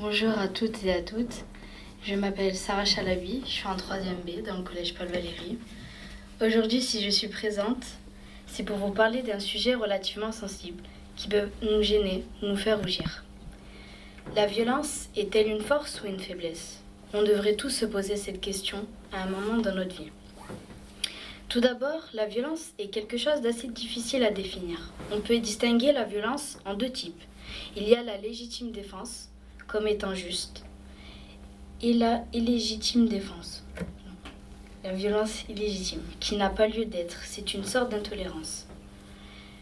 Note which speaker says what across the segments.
Speaker 1: Bonjour à toutes et à toutes. Je m'appelle Sarah Chalabi, je suis en 3e B dans le collège Paul Valéry. Aujourd'hui, si je suis présente, c'est pour vous parler d'un sujet relativement sensible qui peut nous gêner, nous faire rougir. La violence est-elle une force ou une faiblesse? On devrait tous se poser cette question à un moment dans notre vie. Tout d'abord, la violence est quelque chose d'assez difficile à définir. On peut distinguer la violence en deux types. Il y a la légitime défense, comme étant juste, et la illégitime défense. La violence illégitime, qui n'a pas lieu d'être, c'est une sorte d'intolérance.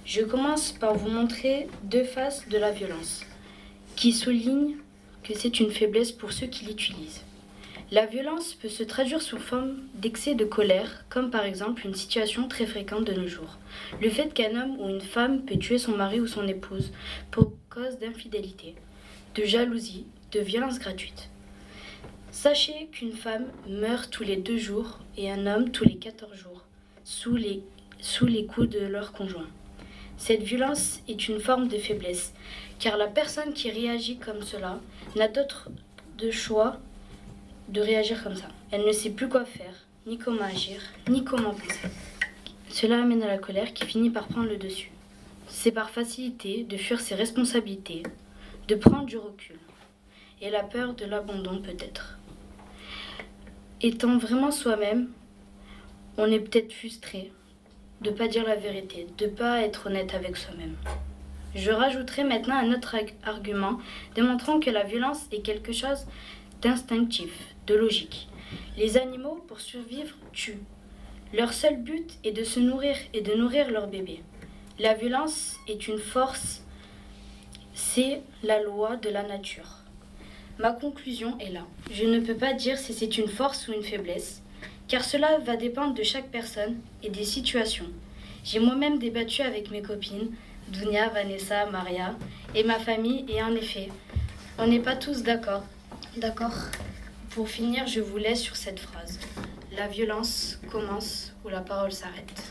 Speaker 1: Je commence par vous montrer deux faces de la violence, qui soulignent que c'est une faiblesse pour ceux qui l'utilisent. La violence peut se traduire sous forme d'excès de colère, comme par exemple une situation très fréquente de nos jours. Le fait qu'un homme ou une femme peut tuer son mari ou son épouse pour cause d'infidélité, de jalousie, de violence gratuite. Sachez qu'une femme meurt tous les deux jours et un homme tous les 14 jours, sous les, coups de leur conjoint. Cette violence est une forme de faiblesse, car la personne qui réagit comme cela n'a d'autre de choix de réagir comme ça. Elle ne sait plus quoi faire, ni comment agir, ni comment penser. Cela amène à la colère qui finit par prendre le dessus. C'est par facilité de fuir ses responsabilités, de prendre du recul, et la peur de l'abandon peut-être. Étant vraiment soi-même, on est peut-être frustré de ne pas dire la vérité, de ne pas être honnête avec soi-même. Je rajouterai maintenant un autre argument démontrant que la violence est quelque chose d'instinctif, de logique. Les animaux, pour survivre, tuent. Leur seul but est de se nourrir et de nourrir leur bébé. La violence est une force, c'est la loi de la nature. Ma conclusion est là. Je ne peux pas dire si c'est une force ou une faiblesse, car cela va dépendre de chaque personne et des situations. J'ai moi-même débattu avec mes copines, Dunia, Vanessa, Maria, et ma famille, et en effet, on n'est pas tous d'accord. D'accord. Pour finir, je vous laisse sur cette phrase. La violence commence où la parole s'arrête.